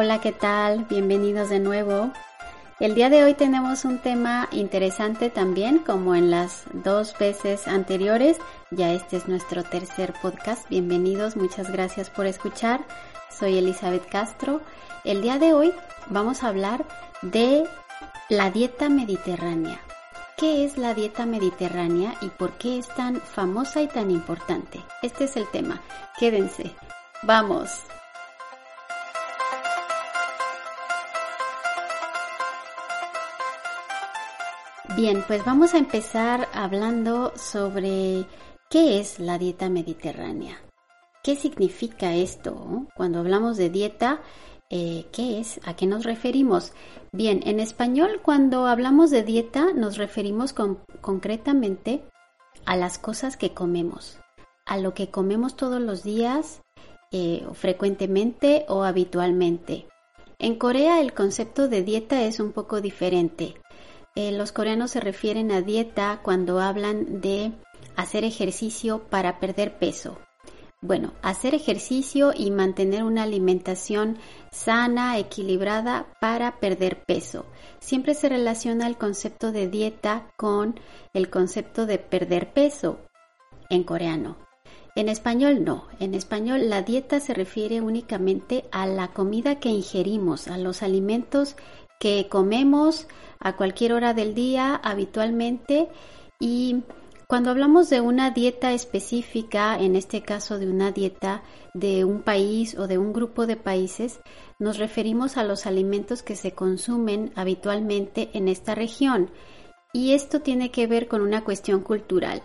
Hola, ¿qué tal? Bienvenidos de nuevo. El día de hoy tenemos un tema interesante también, como en las dos veces anteriores. Ya este es nuestro tercer podcast. Bienvenidos, muchas gracias por escuchar. Soy Elizabeth Castro. El día de hoy vamos a hablar de la dieta mediterránea. ¿Qué es la dieta mediterránea y por qué es tan famosa y tan importante? Este es el tema. Quédense. Vamos. Bien, pues vamos a empezar hablando sobre qué es la dieta mediterránea. ¿Qué significa esto? Cuando hablamos de dieta, eh, ¿qué es? ¿A qué nos referimos? Bien, en español cuando hablamos de dieta nos referimos con- concretamente a las cosas que comemos, a lo que comemos todos los días, eh, frecuentemente o habitualmente. En Corea el concepto de dieta es un poco diferente. Eh, los coreanos se refieren a dieta cuando hablan de hacer ejercicio para perder peso. Bueno, hacer ejercicio y mantener una alimentación sana, equilibrada para perder peso. Siempre se relaciona el concepto de dieta con el concepto de perder peso en coreano. En español no. En español la dieta se refiere únicamente a la comida que ingerimos, a los alimentos que comemos a cualquier hora del día habitualmente y cuando hablamos de una dieta específica, en este caso de una dieta de un país o de un grupo de países, nos referimos a los alimentos que se consumen habitualmente en esta región. Y esto tiene que ver con una cuestión cultural.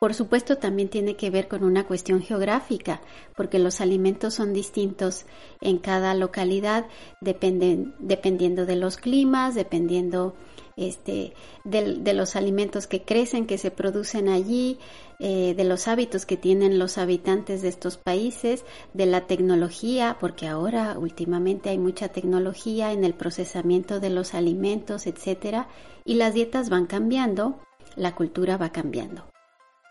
Por supuesto, también tiene que ver con una cuestión geográfica, porque los alimentos son distintos en cada localidad, dependiendo de los climas, dependiendo este, del- de, los alimentos que crecen, que se producen allí, eh, de los hábitos que tienen los habitantes de estos países, de la tecnología, porque ahora últimamente hay mucha tecnología en el procesamiento de los alimentos, etcétera, y las dietas van cambiando, la cultura va cambiando.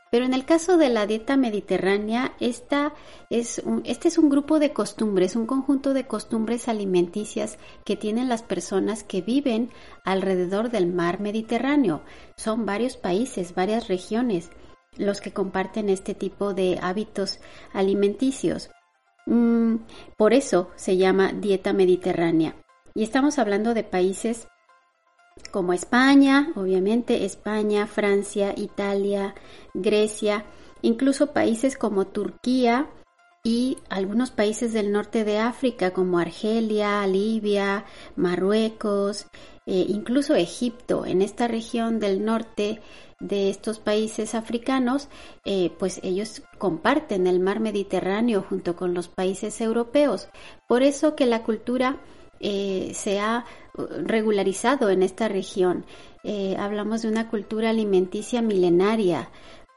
Pero en el caso de la dieta mediterránea, esta es un, este es un grupo de costumbres, un conjunto de costumbres alimenticias que tienen las personas que viven alrededor del mar Mediterráneo. Son varios países, varias regiones los que comparten este tipo de hábitos alimenticios. Mm, por eso se llama dieta mediterránea. Y estamos hablando de países como España, obviamente España, Francia, Italia, Grecia, incluso países como Turquía y algunos países del norte de África como Argelia, Libia, Marruecos, eh, incluso Egipto, en esta región del norte de estos países africanos, eh, pues ellos comparten el mar Mediterráneo junto con los países europeos. Por eso que la cultura eh, se ha uh, regularizado en esta región. Eh, hablamos de una cultura alimenticia milenaria,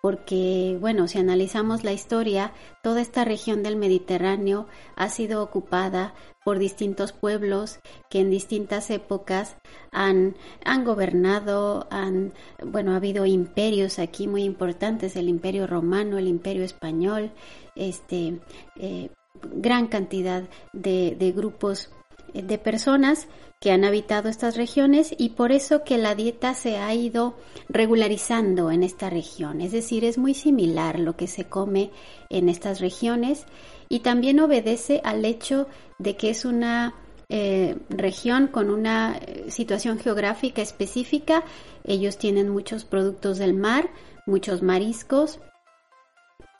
porque, bueno, si analizamos la historia, toda esta región del Mediterráneo ha sido ocupada por distintos pueblos que en distintas épocas han, han gobernado, han, bueno, ha habido imperios aquí muy importantes, el imperio romano, el imperio español, este, eh, gran cantidad de, de grupos de personas que han habitado estas regiones y por eso que la dieta se ha ido regularizando en esta región. Es decir, es muy similar lo que se come en estas regiones y también obedece al hecho de que es una eh, región con una eh, situación geográfica específica. Ellos tienen muchos productos del mar, muchos mariscos,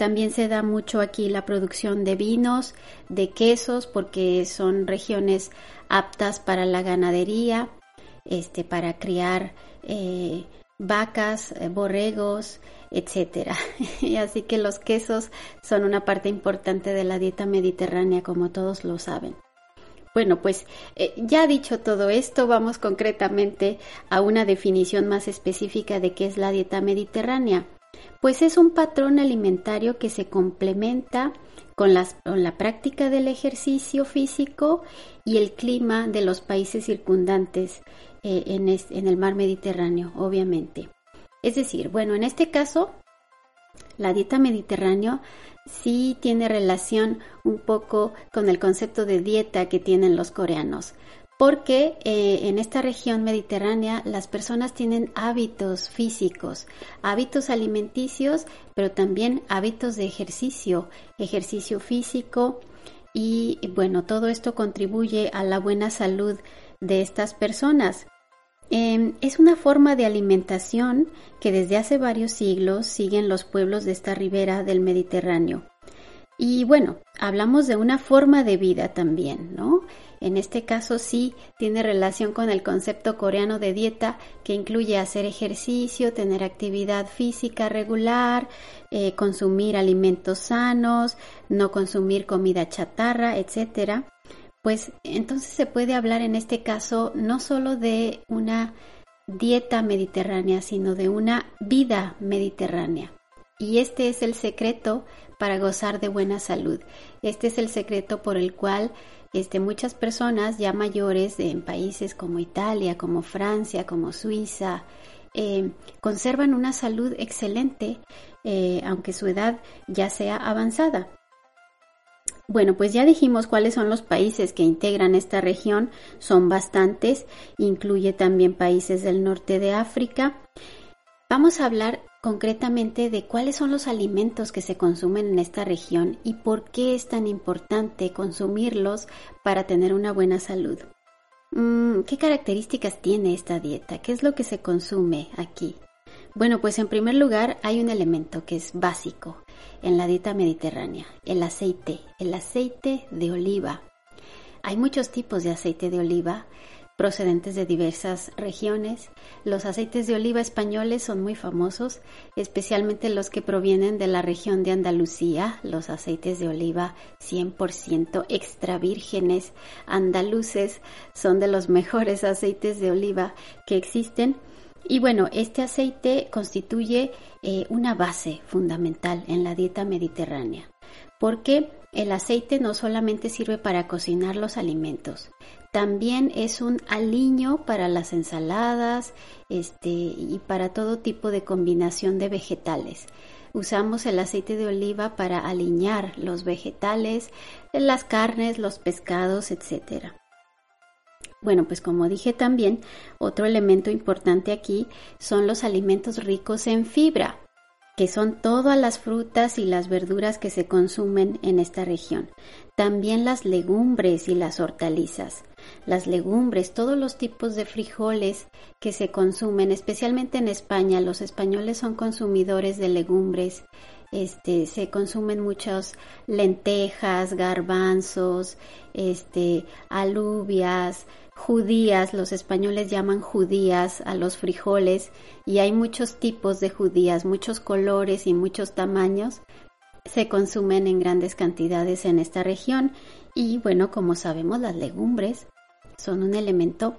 también se da mucho aquí la producción de vinos, de quesos, porque son regiones aptas para la ganadería, este, para criar eh, vacas, eh, borregos, etcétera. Así que los quesos son una parte importante de la dieta mediterránea, como todos lo saben. Bueno, pues eh, ya dicho todo esto, vamos concretamente a una definición más específica de qué es la dieta mediterránea. Pues es un patrón alimentario que se complementa con, la práctica del ejercicio físico y el clima de los países circundantes eh, en, en el mar Mediterráneo, obviamente. Es decir, bueno, en este caso, la dieta mediterránea sí tiene relación un poco con el concepto de dieta que tienen los coreanos, porque eh, en esta región mediterránea las personas tienen hábitos físicos, hábitos alimenticios, pero también hábitos de ejercicio, ejercicio físico y bueno, todo esto contribuye a la buena salud de estas personas. Em, es una forma de alimentación que desde hace varios siglos siguen los pueblos de esta ribera del Mediterráneo. Y bueno, hablamos de una forma de vida también, ¿no? En este caso sí tiene relación con el concepto coreano de dieta que incluye hacer ejercicio, tener actividad física regular, eh, consumir alimentos sanos, no consumir comida chatarra, etcétera pues entonces se puede hablar en este caso no solo de una dieta mediterránea, sino de una vida mediterránea. Y este es el secreto para gozar de buena salud. Este es el secreto por el cual este, muchas personas ya mayores en países como Italia, como Francia, como Suiza, eh, conservan una salud excelente, eh, aunque su edad ya sea avanzada. Bueno, pues ya dijimos cuáles son los países que integran esta región, son bastantes, incluye también países del norte de África. Vamos a hablar concretamente de cuáles son los alimentos que se consumen en esta región y por qué es tan importante consumirlos para tener una buena salud. Mm, ¿Qué características tiene esta dieta? ¿Qué es lo que se consume aquí? Bueno, pues en primer lugar hay un elemento que es básico en la dieta mediterránea, el aceite, el aceite de oliva. Hay muchos tipos de aceite de oliva procedentes de diversas regiones. Los aceites de oliva españoles son muy famosos, especialmente los que provienen de la región de Andalucía, los aceites de oliva 100% extra vírgenes andaluces son de los mejores aceites de oliva que existen y bueno, este aceite constituye eh, una base fundamental en la dieta mediterránea, porque el aceite no solamente sirve para cocinar los alimentos, también es un aliño para las ensaladas este, y para todo tipo de combinación de vegetales. Usamos el aceite de oliva para aliñar los vegetales, las carnes, los pescados, etcétera. Bueno, pues como dije también, otro elemento importante aquí son los alimentos ricos en fibra, que son todas las frutas y las verduras que se consumen en esta región. También las legumbres y las hortalizas. Las legumbres, todos los tipos de frijoles que se consumen, especialmente en España, los españoles son consumidores de legumbres. Este, se consumen muchas lentejas, garbanzos, este, alubias, judías, los españoles llaman judías a los frijoles y hay muchos tipos de judías, muchos colores y muchos tamaños. Se consumen en grandes cantidades en esta región y bueno, como sabemos, las legumbres son un elemento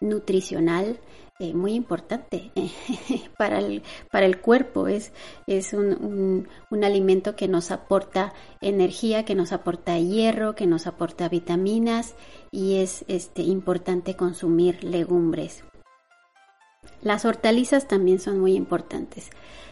nutricional eh, muy importante para, el, para el cuerpo. Es, es un, un, alimento que nos aporta energía, que nos aporta hierro, que nos aporta vitaminas y es este, importante consumir legumbres. Las hortalizas también son muy importantes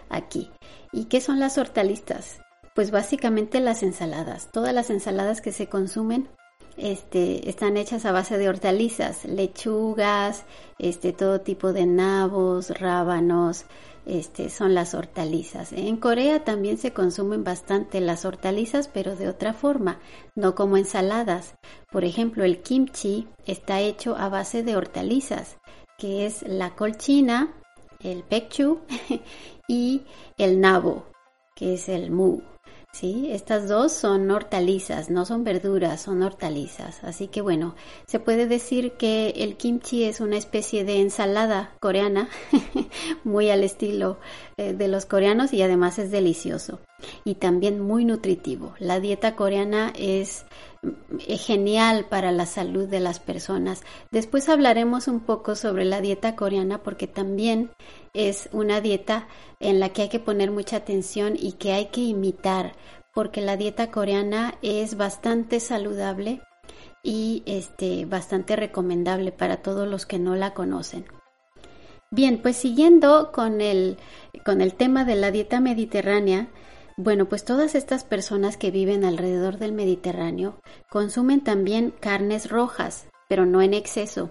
aquí. ¿Y qué son las hortalizas? Pues básicamente las ensaladas. Todas las ensaladas que se consumen este, están hechas a base de hortalizas, lechugas, este, todo tipo de nabos, rábanos, este, son las hortalizas. En Corea también se consumen bastante las hortalizas, pero de otra forma, no como ensaladas. Por ejemplo, el kimchi está hecho a base de hortalizas, que es la colchina, el pekchu y el nabo, que es el mu. Sí, estas dos son hortalizas, no son verduras, son hortalizas. Así que bueno, se puede decir que el kimchi es una especie de ensalada coreana, muy al estilo eh, de los coreanos y además es delicioso y también muy nutritivo. La dieta coreana es genial para la salud de las personas. Después hablaremos un poco sobre la dieta coreana porque también es una dieta en la que hay que poner mucha atención y que hay que imitar porque la dieta coreana es bastante saludable y este bastante recomendable para todos los que no la conocen. Bien, pues siguiendo con el con el tema de la dieta mediterránea, bueno, pues todas estas personas que viven alrededor del Mediterráneo consumen también carnes rojas, pero no en exceso.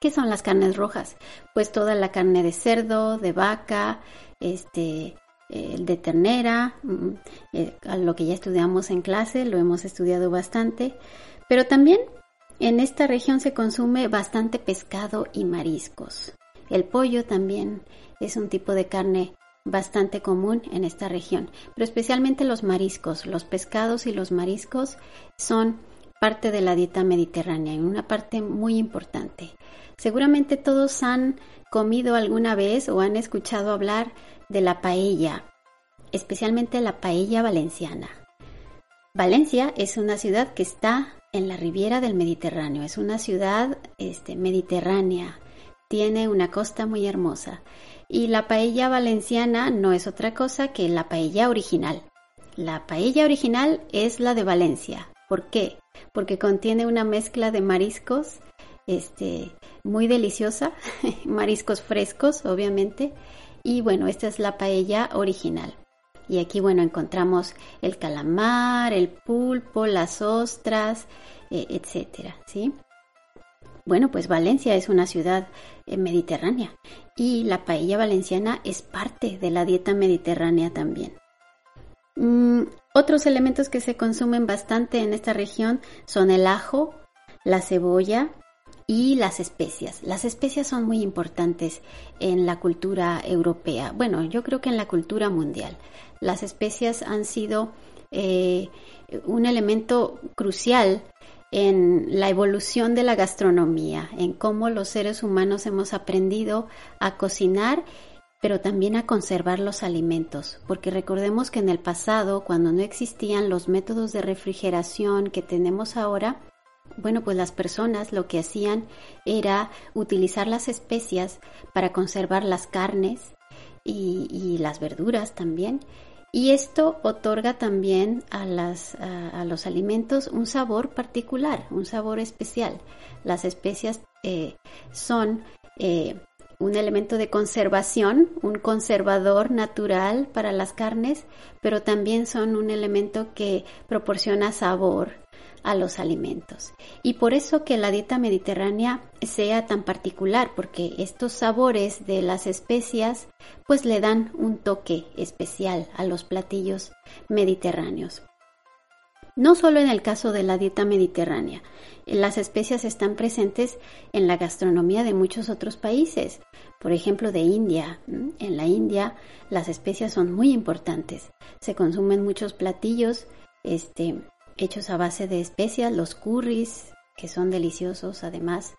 ¿Qué son las carnes rojas? Pues toda la carne de cerdo, de vaca, este, de ternera, mm, eh, lo que ya estudiamos en clase, lo hemos estudiado bastante, pero también en esta región se consume bastante pescado y mariscos. El pollo también es un tipo de carne bastante común en esta región, pero especialmente los mariscos, los pescados y los mariscos son parte de la dieta mediterránea y una parte muy importante. Seguramente todos han comido alguna vez o han escuchado hablar de la paella, especialmente la paella valenciana. Valencia es una ciudad que está en la riviera del Mediterráneo, es una ciudad este, mediterránea, tiene una costa muy hermosa y la paella valenciana no es otra cosa que la paella original. La paella original es la de Valencia. ¿Por qué? Porque contiene una mezcla de mariscos, este, muy deliciosa, mariscos frescos, obviamente, y bueno, esta es la paella original. Y aquí, bueno, encontramos el calamar, el pulpo, las ostras, eh, etcétera, ¿sí? Bueno, pues Valencia es una ciudad eh, mediterránea y la paella valenciana es parte de la dieta mediterránea también. Mm, otros elementos que se consumen bastante en esta región son el ajo, la cebolla y las especias. Las especias son muy importantes en la cultura europea, bueno, yo creo que en la cultura mundial. Las especias han sido eh, un elemento crucial en la evolución de la gastronomía, en cómo los seres humanos hemos aprendido a cocinar, pero también a conservar los alimentos, porque recordemos que en el pasado, cuando no existían los métodos de refrigeración que tenemos ahora, bueno, pues las personas lo que hacían era utilizar las especias para conservar las carnes y, y las verduras también y esto otorga también a, las, a, los alimentos un sabor particular, un sabor especial. Las especias eh, son eh, un elemento de conservación, un conservador natural para las carnes, pero también son un elemento que proporciona sabor a los alimentos. Y por eso que la dieta mediterránea sea tan particular, porque estos sabores de las especias pues le dan un toque especial a los platillos mediterráneos. No solo en el caso de la dieta mediterránea, las especias están presentes en la gastronomía de muchos otros países, por ejemplo de India. En la India las especias son muy importantes, se consumen muchos platillos este, hechos a base de especias, los curries, que son deliciosos además,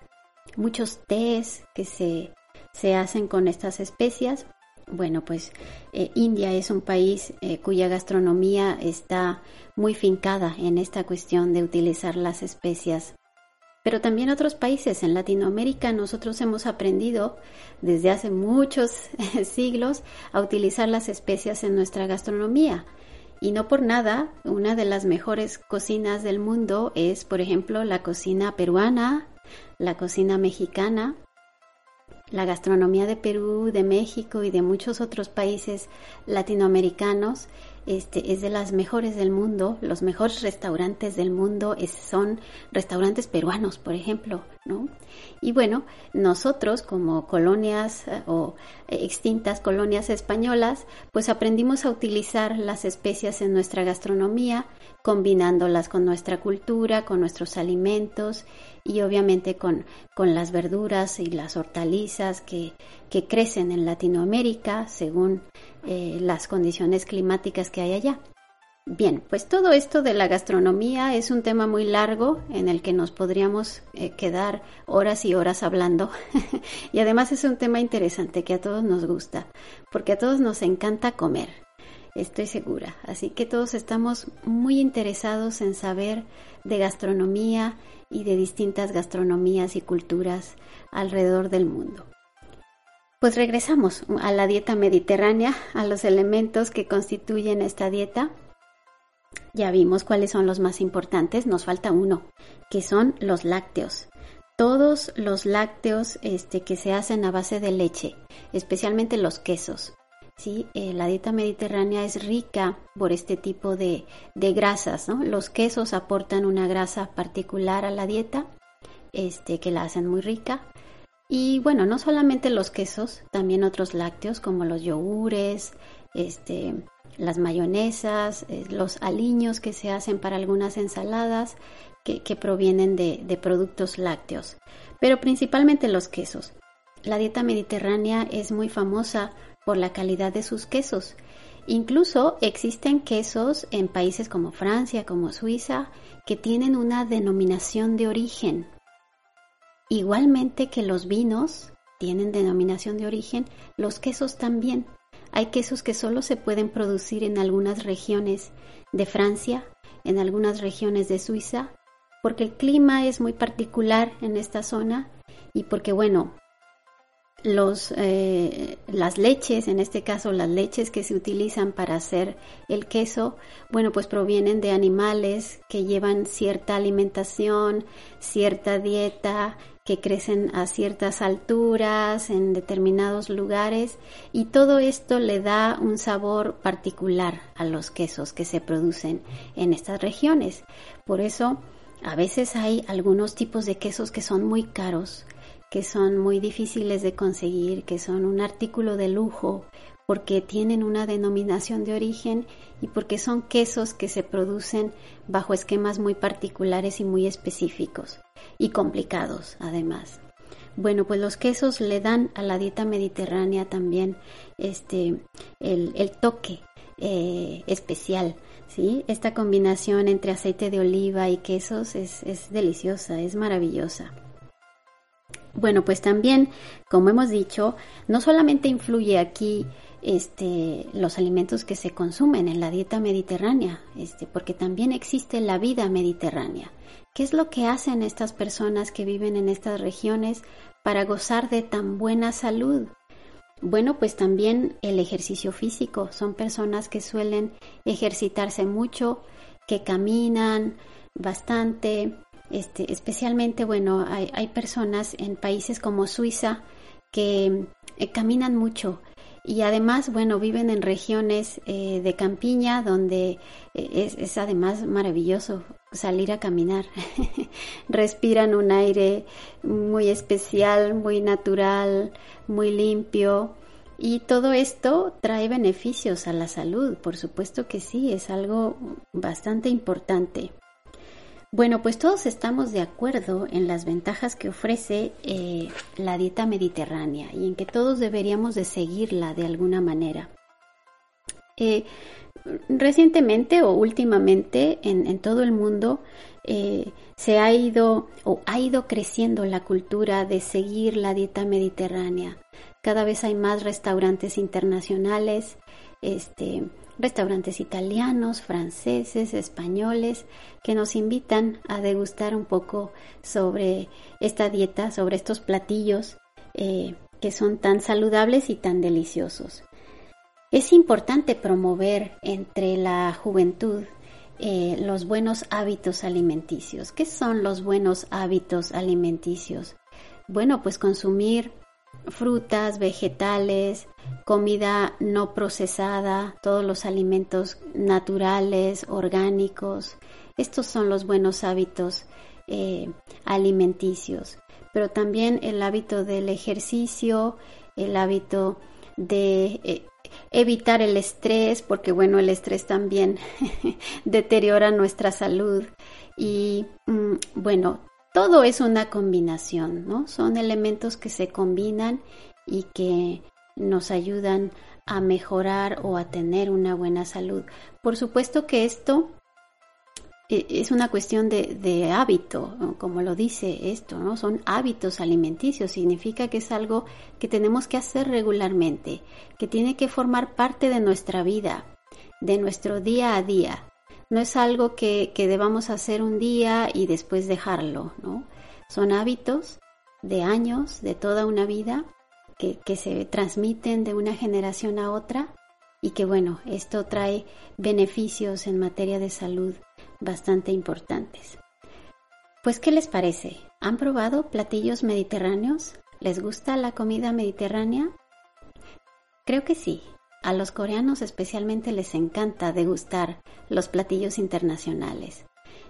muchos tés que se, se hacen con estas especias. Bueno, pues eh, India es un país eh, cuya gastronomía está muy fincada en esta cuestión de utilizar las especias. Pero también otros países en Latinoamérica nosotros hemos aprendido desde hace muchos siglos a utilizar las especias en nuestra gastronomía. Y no por nada, una de las mejores cocinas del mundo es, por ejemplo, la cocina peruana, la cocina mexicana, la gastronomía de Perú, de México y de muchos otros países latinoamericanos este, es de las mejores del mundo. Los mejores restaurantes del mundo son restaurantes peruanos, por ejemplo, ¿no? Y bueno, nosotros como colonias eh, o extintas colonias españolas, pues aprendimos a utilizar las especias en nuestra gastronomía, combinándolas con nuestra cultura, con nuestros alimentos y obviamente con, con las verduras y las hortalizas que, que crecen en Latinoamérica según eh, las condiciones climáticas que hay allá. Bien, pues todo esto de la gastronomía es un tema muy largo en el que nos podríamos eh, quedar horas y horas hablando. y además es un tema interesante que a todos nos gusta, porque a todos nos encanta comer, estoy segura. Así que todos estamos muy interesados en saber de gastronomía y de distintas gastronomías y culturas alrededor del mundo. Pues regresamos a la dieta mediterránea, a los elementos que constituyen esta dieta ya vimos cuáles son los más importantes, nos falta uno, que son los lácteos. Todos los lácteos este, que se hacen a base de leche, especialmente los quesos. ¿Sí? Eh, la dieta mediterránea es rica por este tipo de, de grasas. Los quesos aportan una grasa particular a la dieta este, que la hacen muy rica. Y bueno, no solamente los quesos, también otros lácteos como los yogures, este, las mayonesas, eh, los aliños que se hacen para algunas ensaladas que, provienen de, productos lácteos, pero principalmente los quesos. La dieta mediterránea es muy famosa por la calidad de sus quesos. Incluso existen quesos en países como Francia, como Suiza, que tienen una denominación de origen. Igualmente que los vinos tienen denominación de origen, los quesos también. Hay quesos que solo se pueden producir en algunas regiones de Francia, en algunas regiones de Suiza, porque el clima es muy particular en esta zona y porque, bueno, los, eh, las leches, en este caso las leches que se utilizan para hacer el queso, bueno, pues provienen de animales que llevan cierta alimentación, cierta dieta, que crecen a ciertas alturas en determinados lugares y todo esto le da un sabor particular a los quesos que se producen en estas regiones. Por eso a veces hay algunos tipos de quesos que son muy caros, que son muy difíciles de conseguir, que son un artículo de lujo porque tienen una denominación de origen y porque son quesos que se producen bajo esquemas muy particulares y muy específicos y complicados además. Bueno, pues los quesos le dan a la dieta mediterránea también este el, toque eh, especial. ¿sí? Esta combinación entre aceite de oliva y quesos es, es deliciosa, es maravillosa. Bueno, pues también, como hemos dicho, no solamente influye aquí este, los alimentos que se consumen en la dieta mediterránea, este, porque también existe la vida mediterránea. ¿Qué es lo que hacen estas personas que viven en estas regiones para gozar de tan buena salud? Bueno, pues también el ejercicio físico. Son personas que suelen ejercitarse mucho, que caminan bastante, este, especialmente, bueno, hay, hay personas en países como Suiza que eh, caminan mucho y además, bueno, viven en regiones eh, de campiña donde eh, es, es, además maravilloso salir a caminar. Respiran un aire muy especial, muy natural, muy limpio. Y todo esto trae beneficios a la salud, por supuesto que sí, es algo bastante importante. Bueno, pues todos estamos de acuerdo en las ventajas que ofrece eh, la dieta mediterránea y en que todos deberíamos de seguirla de alguna manera. Eh, recientemente o últimamente en, todo el mundo eh, se ha ido o ha ido creciendo la cultura de seguir la dieta mediterránea. Cada vez hay más restaurantes internacionales, este, restaurantes italianos, franceses, españoles, que nos invitan a degustar un poco sobre esta dieta, sobre estos platillos eh, que son tan saludables y tan deliciosos. Es importante promover entre la juventud eh, los buenos hábitos alimenticios. ¿Qué son los buenos hábitos alimenticios? Bueno, pues consumir frutas, vegetales, comida no procesada, todos los alimentos naturales, orgánicos. Estos son los buenos hábitos eh, alimenticios, pero también el hábito del ejercicio, el hábito de eh, evitar el estrés, porque bueno, el estrés también deteriora nuestra salud y mm, bueno, todo es una combinación, ¿no? Son elementos que se combinan y que nos ayudan a mejorar o a tener una buena salud. Por supuesto que esto eh, es una cuestión de, hábito, como lo dice esto, ¿no? Son hábitos alimenticios, significa que es algo que tenemos que hacer regularmente, que tiene que formar parte de nuestra vida, de nuestro día a día. No es algo que, debamos hacer un día y después dejarlo, ¿no? Son hábitos de años, de toda una vida, que, que se transmiten de una generación a otra y que bueno, esto trae beneficios en materia de salud bastante importantes. Pues, ¿qué les parece? ¿Han probado platillos mediterráneos? ¿Les gusta la comida mediterránea? Creo que sí. A los coreanos especialmente les encanta degustar los platillos internacionales.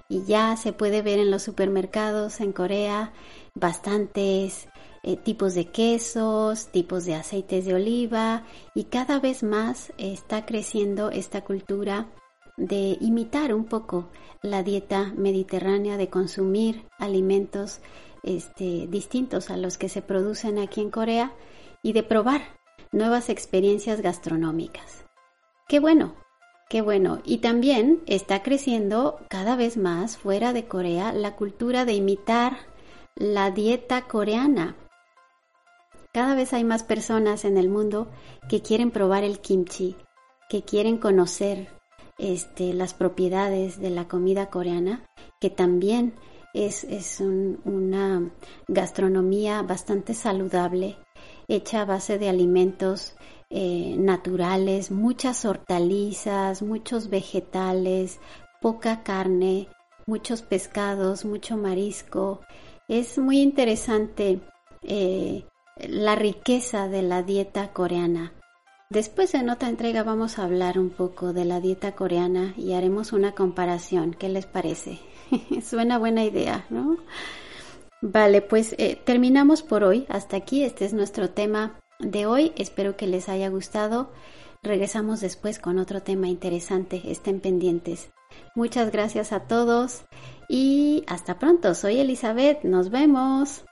Y ya se puede ver en los supermercados en Corea bastantes eh, tipos de quesos, tipos de aceites de oliva y cada vez más está creciendo esta cultura de imitar un poco la dieta mediterránea, de consumir alimentos este, distintos a los que se producen aquí en Corea y de probar nuevas experiencias gastronómicas. Qué bueno, qué bueno. Y también está creciendo cada vez más fuera de Corea la cultura de imitar la dieta coreana. Cada vez hay más personas en el mundo que quieren probar el kimchi, que quieren conocer este, las propiedades de la comida coreana, que también es, una gastronomía bastante saludable, hecha a base de alimentos eh, naturales, muchas hortalizas, muchos vegetales, poca carne, muchos pescados, mucho marisco. Es muy interesante eh, la riqueza de la dieta coreana. Después en otra entrega vamos a hablar un poco de la dieta coreana y haremos una comparación. ¿Qué les parece? Suena buena idea, ¿no? Vale, pues eh, terminamos por hoy. Hasta aquí, este es nuestro tema de hoy. Espero que les haya gustado. Regresamos después con otro tema interesante. Estén pendientes. Muchas gracias a todos y hasta pronto. Soy Elizabeth. Nos vemos.